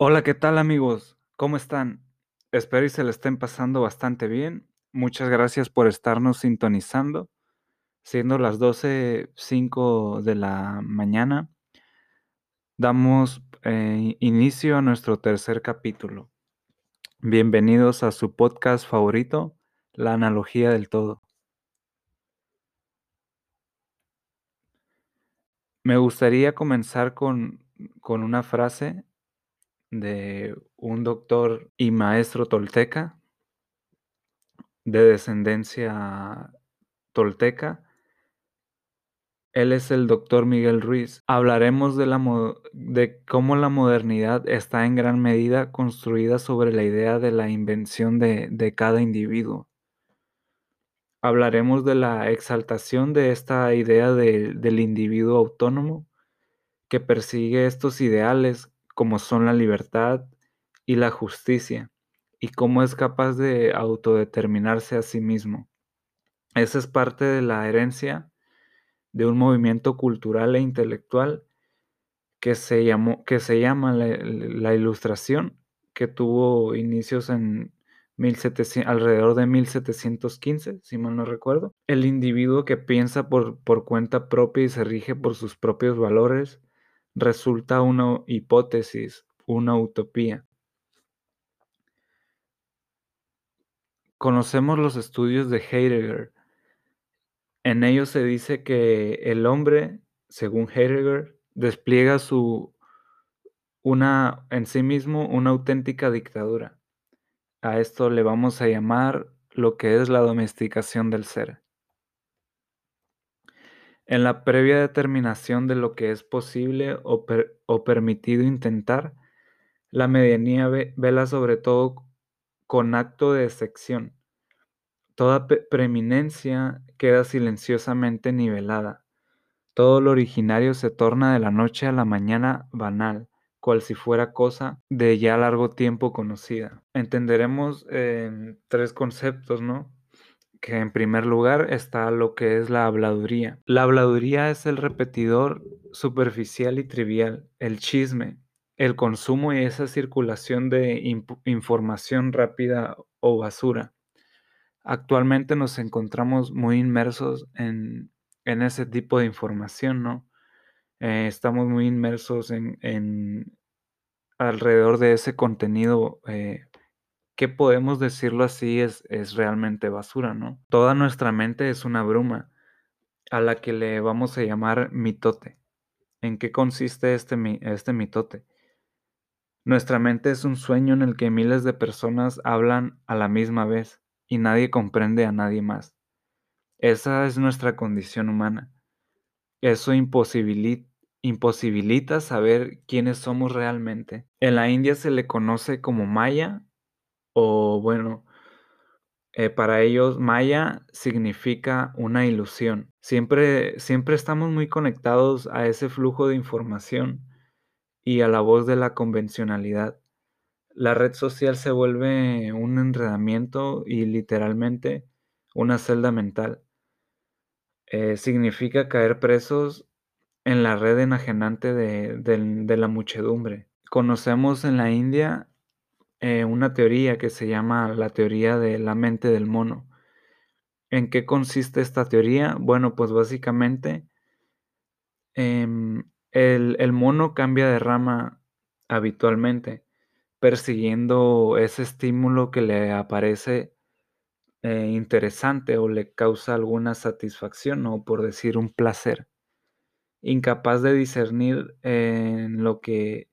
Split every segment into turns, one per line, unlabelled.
Hola, ¿qué tal amigos? ¿Cómo están? Espero y se le estén pasando bastante bien. Muchas gracias por estarnos sintonizando. Siendo las 12:05 de la mañana, damos eh, inicio a nuestro tercer capítulo. Bienvenidos a su podcast favorito, La analogía del todo. Me gustaría comenzar con, con una frase de un doctor y maestro tolteca de descendencia tolteca. Él es el doctor Miguel Ruiz. Hablaremos de, la de cómo la modernidad está en gran medida construida sobre la idea de la invención de, de cada individuo. Hablaremos de la exaltación de esta idea de, del individuo autónomo que persigue estos ideales como son la libertad y la justicia y cómo es capaz de autodeterminarse a sí mismo. Esa es parte de la herencia de un movimiento cultural e intelectual que se, llamó, que se llama la, Ilustración, que tuvo inicios en 1700, alrededor de 1715, si mal no recuerdo. El individuo que piensa por, por cuenta propia y se rige por sus propios valores resulta una hipótesis, una utopía. Conocemos los estudios de Heidegger. En ellos se dice que el hombre, según Heidegger, despliega su una en sí mismo una auténtica dictadura. A esto le vamos a llamar lo que es la domesticación del ser. En la previa determinación de lo que es posible o, o permitido intentar, la medianía vela sobre todo con acto de sección. Toda preeminencia queda silenciosamente nivelada. Todo lo originario se torna de la noche a la mañana banal, cual si fuera cosa de ya largo tiempo conocida. Entenderemos tres conceptos, ¿no? Que en primer lugar está lo que es la habladuría. La habladuría es el repetidor superficial y trivial, el chisme, el consumo y esa circulación de información rápida o basura. Actualmente nos encontramos muy inmersos en, ese tipo de información, ¿no? Eh, estamos muy inmersos en, alrededor de ese contenido eh, que podemos decirlo así es, es realmente basura, ¿no? Toda nuestra mente es una bruma a la que le vamos a llamar mitote. ¿En qué consiste este, este mitote? Nuestra mente es un sueño en el que miles de personas hablan a la misma vez y nadie comprende a nadie más. Esa es nuestra condición humana. Eso imposibilita, imposibilita saber quiénes somos realmente. En la India se le conoce como Maya o bueno, eh, para ellos Maya significa una ilusión. Siempre, siempre estamos muy conectados a ese flujo de información y a la voz de la convencionalidad. La red social se vuelve un enredamiento y literalmente una celda mental. Eh, significa caer presos en la red enajenante de, la muchedumbre. Conocemos en la India eh, una teoría que se llama la teoría de la mente del mono. ¿En qué consiste esta teoría? Bueno, pues básicamente em, el, mono cambia de rama habitualmente, persiguiendo ese estímulo que le aparece eh, interesante o le causa alguna satisfacción o por decir un placer, incapaz de discernir en lo que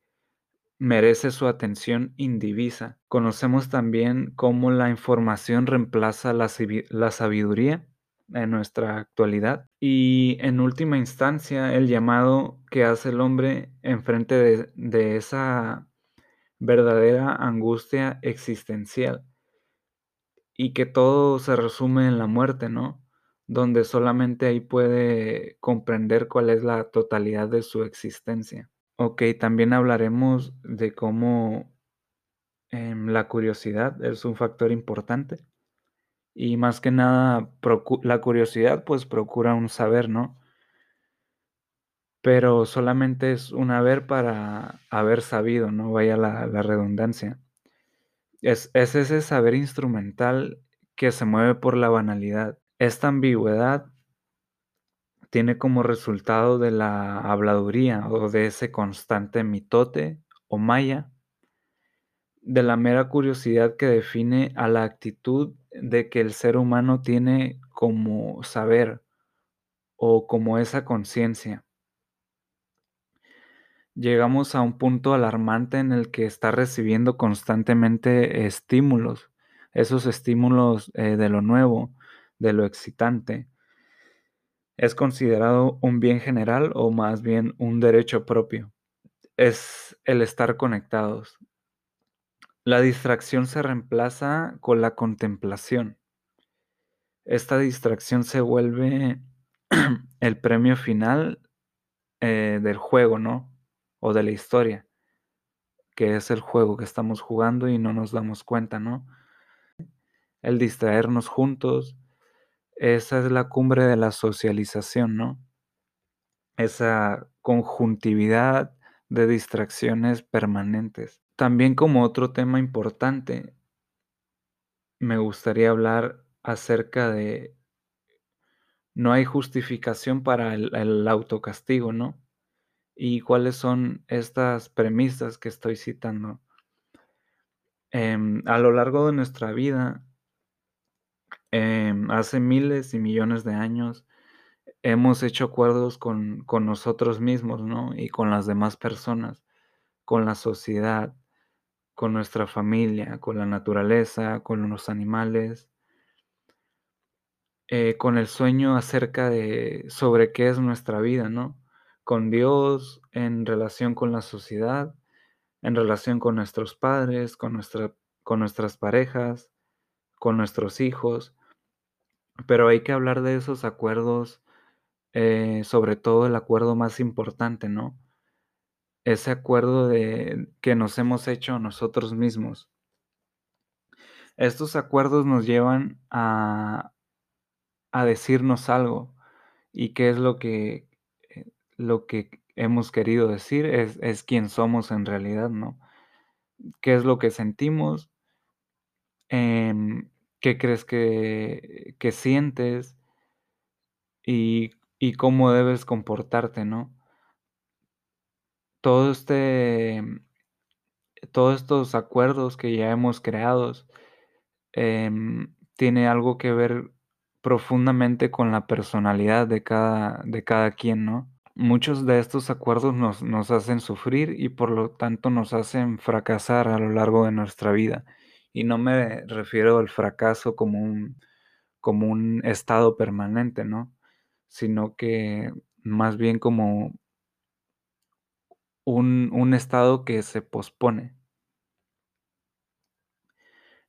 merece su atención indivisa. Conocemos también cómo la información reemplaza la sabiduría en nuestra actualidad. Y en última instancia, el llamado que hace el hombre enfrente de, de esa verdadera angustia existencial. Y que todo se resume en la muerte, ¿no? Donde solamente ahí puede comprender cuál es la totalidad de su existencia. Ok, también hablaremos de cómo em, la curiosidad es un factor importante y más que nada, la curiosidad pues procura un saber, ¿no? pero solamente es un haber para haber sabido, no vaya la, redundancia. Es, es ese saber instrumental que se mueve por la banalidad. Esta ambigüedad tiene como resultado de la habladuría o de ese constante mitote o maya, de la mera curiosidad que define a la actitud de que el ser humano tiene como saber o como esa conciencia. Llegamos a un punto alarmante en el que está recibiendo constantemente estímulos, esos estímulos eh, de lo nuevo, de lo excitante. Es considerado un bien general o más bien un derecho propio. Es el estar conectados. La distracción se reemplaza con la contemplación. Esta distracción se vuelve el premio final eh, del juego, ¿no? O de la historia, que es el juego que estamos jugando y no nos damos cuenta, ¿no? El distraernos juntos, esa es la cumbre de la socialización, ¿no? Esa conjuntividad de distracciones permanentes. También como otro tema importante, me gustaría hablar acerca de no hay justificación para el, autocastigo, ¿no? ¿Y cuáles son estas premisas que estoy citando? Em, a lo largo de nuestra vida, em, hace miles y millones de años, hemos hecho acuerdos con, con nosotros mismos, ¿no? Y con las demás personas, con la sociedad, con nuestra familia, con la naturaleza, con los animales, eh, con el sueño acerca de sobre qué es nuestra vida, ¿no? Con Dios, en relación con la sociedad, en relación con nuestros padres, con, nuestra, con nuestras parejas, con nuestros hijos. Pero hay que hablar de esos acuerdos, eh, sobre todo el acuerdo más importante, ¿no? Ese acuerdo de, que nos hemos hecho nosotros mismos. Estos acuerdos nos llevan a, a decirnos algo. ¿Y qué es lo que, eh, lo que hemos querido decir? Es, es quién somos en realidad, ¿no? ¿Qué es lo que sentimos? Em, ¿Qué crees que, que sientes? Y, y, cómo debes comportarte, ¿no? Todo este, todos estos acuerdos que ya hemos creado eh, tiene algo que ver profundamente con la personalidad de cada, de cada quien, ¿no? Muchos de estos acuerdos nos, nos hacen sufrir y por lo tanto nos hacen fracasar a lo largo de nuestra vida. Y no me refiero al fracaso como un, como un estado permanente, ¿no? Sino que más bien como un, un estado que se pospone.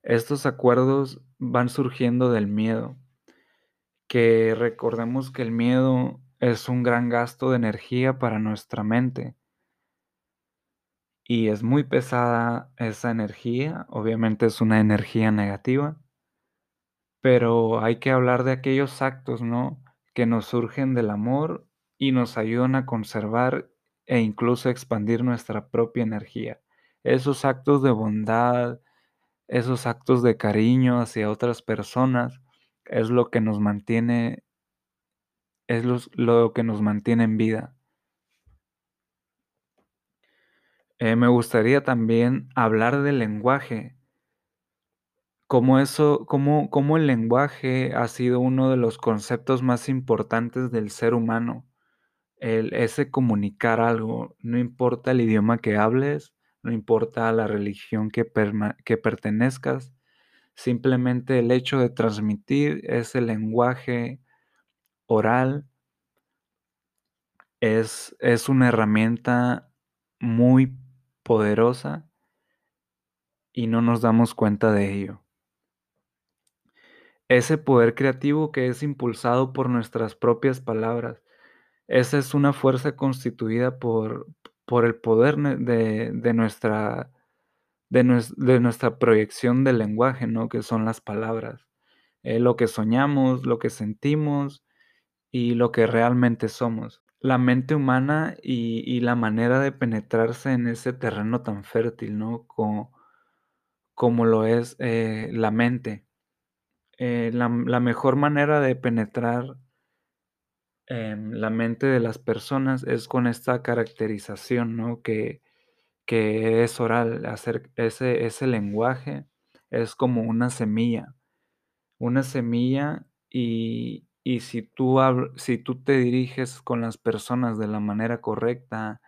Estos acuerdos van surgiendo del miedo, que recordemos que el miedo es un gran gasto de energía para nuestra mente. Y es muy pesada esa energía, obviamente es una energía negativa, pero hay que hablar de aquellos actos, ¿no? Que nos surgen del amor y nos ayudan a conservar e incluso expandir nuestra propia energía. Esos actos de bondad, esos actos de cariño hacia otras personas, es lo que nos mantiene, es lo, que nos mantiene en vida. Eh, me gustaría también hablar del lenguaje, como eso, el lenguaje ha sido uno de los conceptos más importantes del ser humano. El, ese comunicar algo, no importa el idioma que hables, no importa la religión que, que pertenezcas, Simplemente el hecho de transmitir ese lenguaje oral es, es una herramienta muy poderosa y no nos damos cuenta de ello. Ese poder creativo que es impulsado por nuestras propias palabras, esa es una fuerza constituida por, por el poder de, de nuestra de, nuestra proyección del lenguaje, ¿no? Que son las palabras. Eh, lo que soñamos, lo que sentimos y lo que realmente somos. La mente humana y, y la manera de penetrarse en ese terreno tan fértil, ¿no? Como, como lo es eh, la mente. Eh, la, la, mejor manera de penetrar en la mente de las personas es con esta caracterización, ¿no? Que, que es oral, hacer ese, ese lenguaje es como una semilla, una semilla y, y si, tú si tú te diriges con las personas de la manera correcta,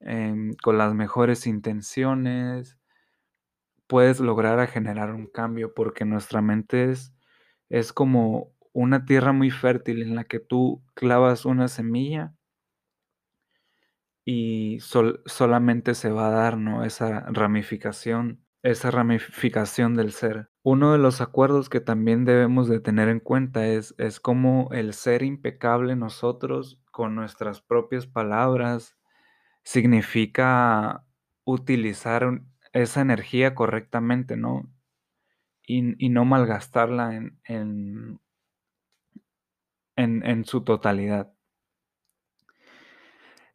eh, con las mejores intenciones, puedes lograr a generar un cambio porque nuestra mente es, es como una tierra muy fértil en la que tú clavas una semilla y sol, solamente se va a dar ¿no? esa ramificación, esa ramificación del ser. Uno de los acuerdos que también debemos de tener en cuenta es, es cómo el ser impecable nosotros con nuestras propias palabras significa utilizar esa energía correctamente, ¿no? Y, y no malgastarla en, en, en, en su totalidad.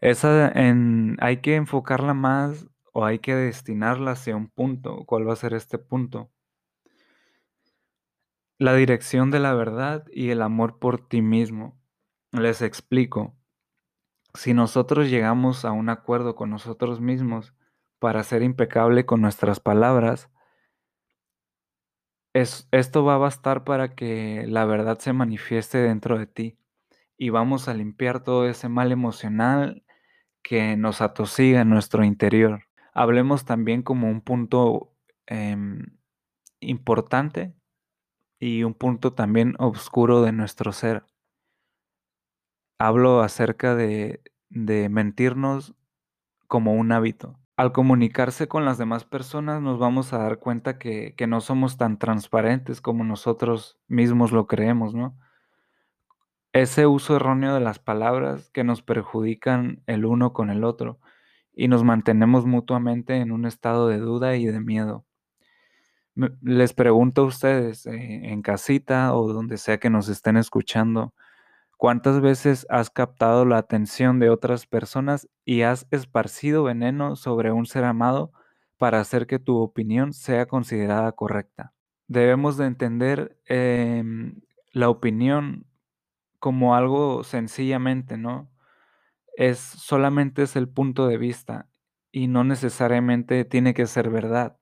Esa en, hay que enfocarla más o hay que destinarla hacia un punto. ¿Cuál va a ser este punto? La dirección de la verdad y el amor por ti mismo. Les explico. Si nosotros llegamos a un acuerdo con nosotros mismos para ser impecable con nuestras palabras, es, esto va a bastar para que la verdad se manifieste dentro de ti y vamos a limpiar todo ese mal emocional que nos atosiga en nuestro interior. Hablemos también como un punto eh, importante y un punto también oscuro de nuestro ser. Hablo acerca de, de mentirnos como un hábito. Al comunicarse con las demás personas nos vamos a dar cuenta que no somos tan transparentes como nosotros mismos lo creemos, ¿no? ese uso erróneo de las palabras que nos perjudican el uno con el otro y nos mantenemos mutuamente en un estado de duda y de miedo. Les pregunto a ustedes eh, en casita o donde sea que nos estén escuchando, ¿cuántas veces has captado la atención de otras personas y has esparcido veneno sobre un ser amado para hacer que tu opinión sea considerada correcta? Debemos de entender eh, la opinión como algo sencillamente, ¿no? Es solamente es el punto de vista y no necesariamente tiene que ser verdad.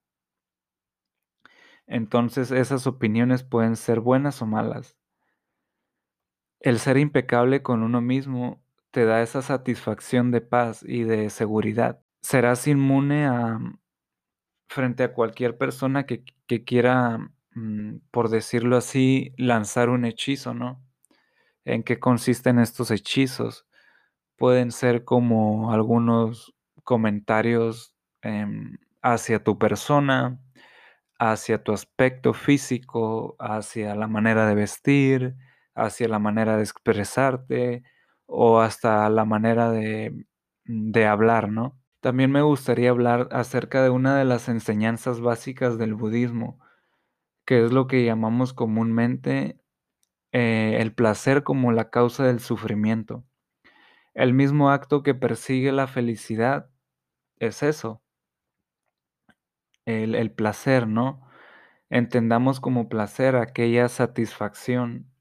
Entonces esas opiniones pueden ser buenas o malas. El ser impecable con uno mismo te da esa satisfacción de paz y de seguridad. Serás inmune a frente a cualquier persona que, que quiera, mm, por decirlo así, lanzar un hechizo, ¿no? en qué consisten estos hechizos. Pueden ser como algunos comentarios eh, hacia tu persona, hacia tu aspecto físico, hacia la manera de vestir, hacia la manera de expresarte o hasta la manera de, de hablar, ¿no? También me gustaría hablar acerca de una de las enseñanzas básicas del budismo, que es lo que llamamos comúnmente eh, el placer como la causa del sufrimiento. El mismo acto que persigue la felicidad es eso, el, el placer, ¿no? Entendamos como placer aquella satisfacción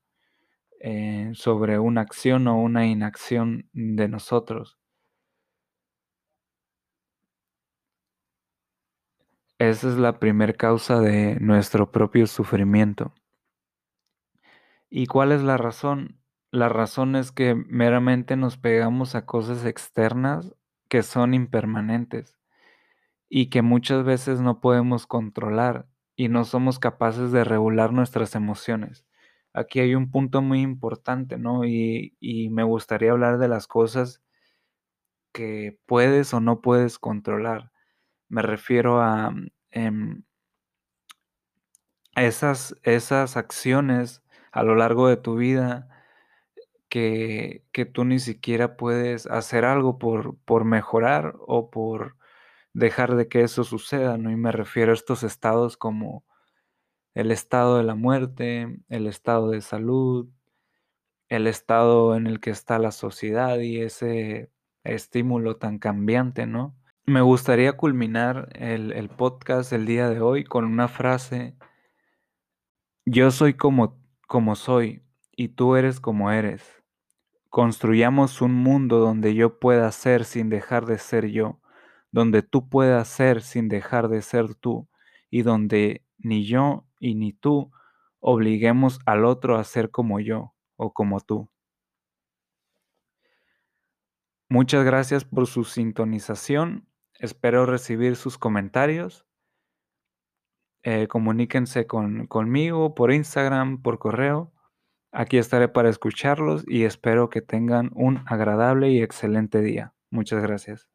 eh, sobre una acción o una inacción de nosotros. Esa es la primer causa de nuestro propio sufrimiento. ¿Y cuál es la razón? La razón es que meramente nos pegamos a cosas externas que son impermanentes y que muchas veces no podemos controlar y no somos capaces de regular nuestras emociones. Aquí hay un punto muy importante, ¿no? Y, y me gustaría hablar de las cosas que puedes o no puedes controlar. Me refiero a eh, esas, esas acciones a lo largo de tu vida que, tú ni siquiera puedes hacer algo por, por mejorar o por dejar de que eso suceda, ¿no? Y me refiero a estos estados como el estado de la muerte, el estado de salud, el estado en el que está la sociedad y ese estímulo tan cambiante, ¿no? Me gustaría culminar el, el podcast el día de hoy con una frase, yo soy como, como soy y tú eres como eres. Construyamos un mundo donde yo pueda ser sin dejar de ser yo, donde tú puedas ser sin dejar de ser tú y donde ni yo y ni tú obliguemos al otro a ser como yo o como tú. Muchas gracias por su sintonización. Espero recibir sus comentarios. Eh, comuníquense con, conmigo por Instagram, por correo. Aquí estaré para escucharlos y espero que tengan un agradable y excelente día. Muchas gracias.